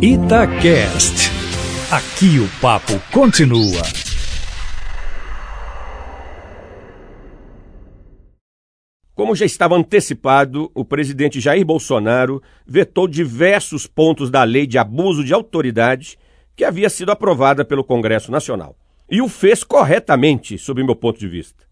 Itacast. Aqui o papo continua. Como já estava antecipado, o presidente Jair Bolsonaro vetou diversos pontos da lei de abuso de autoridade que havia sido aprovada pelo Congresso Nacional. E o fez corretamente, sob meu ponto de vista.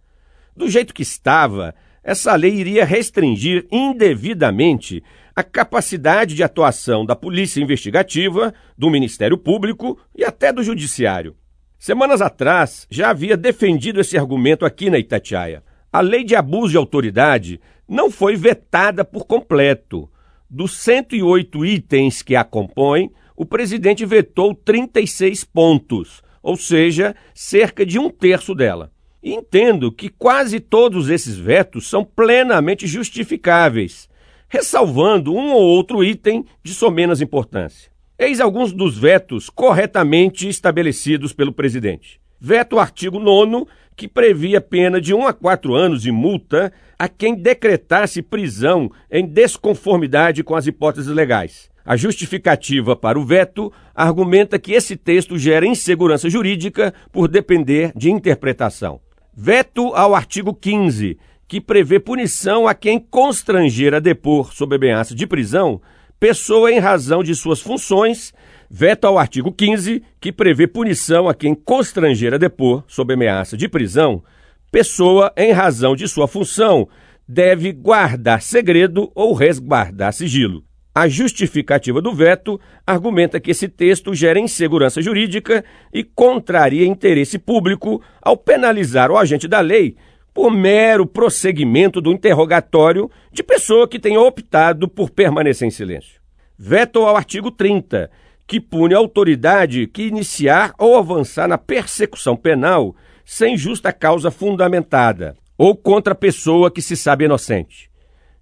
Do jeito que estava, essa lei iria restringir indevidamente a capacidade de atuação da Polícia Investigativa, do Ministério Público e até do Judiciário. Semanas atrás, já havia defendido esse argumento aqui na Itatiaia. A lei de abuso de autoridade não foi vetada por completo. Dos 108 itens que a compõem, o presidente vetou 36 pontos, ou seja, cerca de um terço dela. Entendo que quase todos esses vetos são plenamente justificáveis, ressalvando um ou outro item de somenos importância. Eis alguns dos vetos corretamente estabelecidos pelo presidente. Veto artigo 9 que previa pena de 1 a 4 anos de multa a quem decretasse prisão em desconformidade com as hipóteses legais. A justificativa para o veto argumenta que esse texto gera insegurança jurídica por depender de interpretação. Veto ao artigo 15, que prevê punição a quem constranger a depor sob ameaça de prisão pessoa em razão de suas funções Veto ao artigo 15, que prevê punição a quem constranger a depor, sob ameaça de prisão, pessoa, em razão de sua função, deve guardar segredo ou resguardar sigilo. A justificativa do veto argumenta que esse texto gera insegurança jurídica e contraria interesse público ao penalizar o agente da lei por mero prosseguimento do interrogatório de pessoa que tenha optado por permanecer em silêncio. Veto ao artigo 30, que pune a autoridade que iniciar ou avançar na persecução penal sem justa causa fundamentada ou contra a pessoa que se sabe inocente.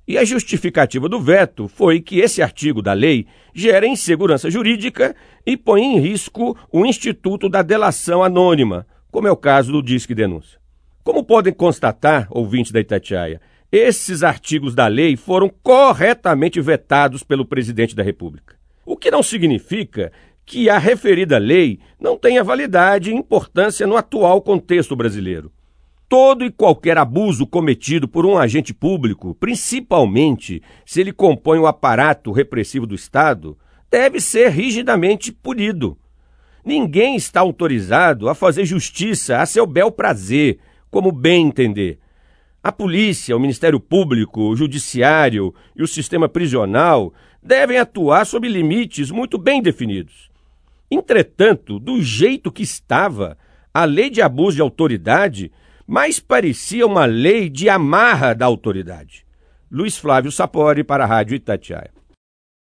E a justificativa do veto foi que esse artigo da lei gera insegurança jurídica e põe em risco o instituto da delação anônima, como é o caso do Disque Denúncia. Como podem constatar, ouvintes da Itatiaia, esses artigos da lei foram corretamente vetados pelo presidente da República. O que não significa que a referida lei não tenha validade e importância no atual contexto brasileiro. Todo e qualquer abuso cometido por um agente público, principalmente se ele compõe o aparato repressivo do Estado, deve ser rigidamente punido. Ninguém está autorizado a fazer justiça a seu bel prazer, como bem entender. A polícia, o Ministério Público, o Judiciário e o sistema prisional devem atuar sob limites muito bem definidos. Entretanto, do jeito que estava, a lei de abuso de autoridade mais parecia uma lei de amarra da autoridade. Luiz Flávio Sapori para a Rádio Itatiaia.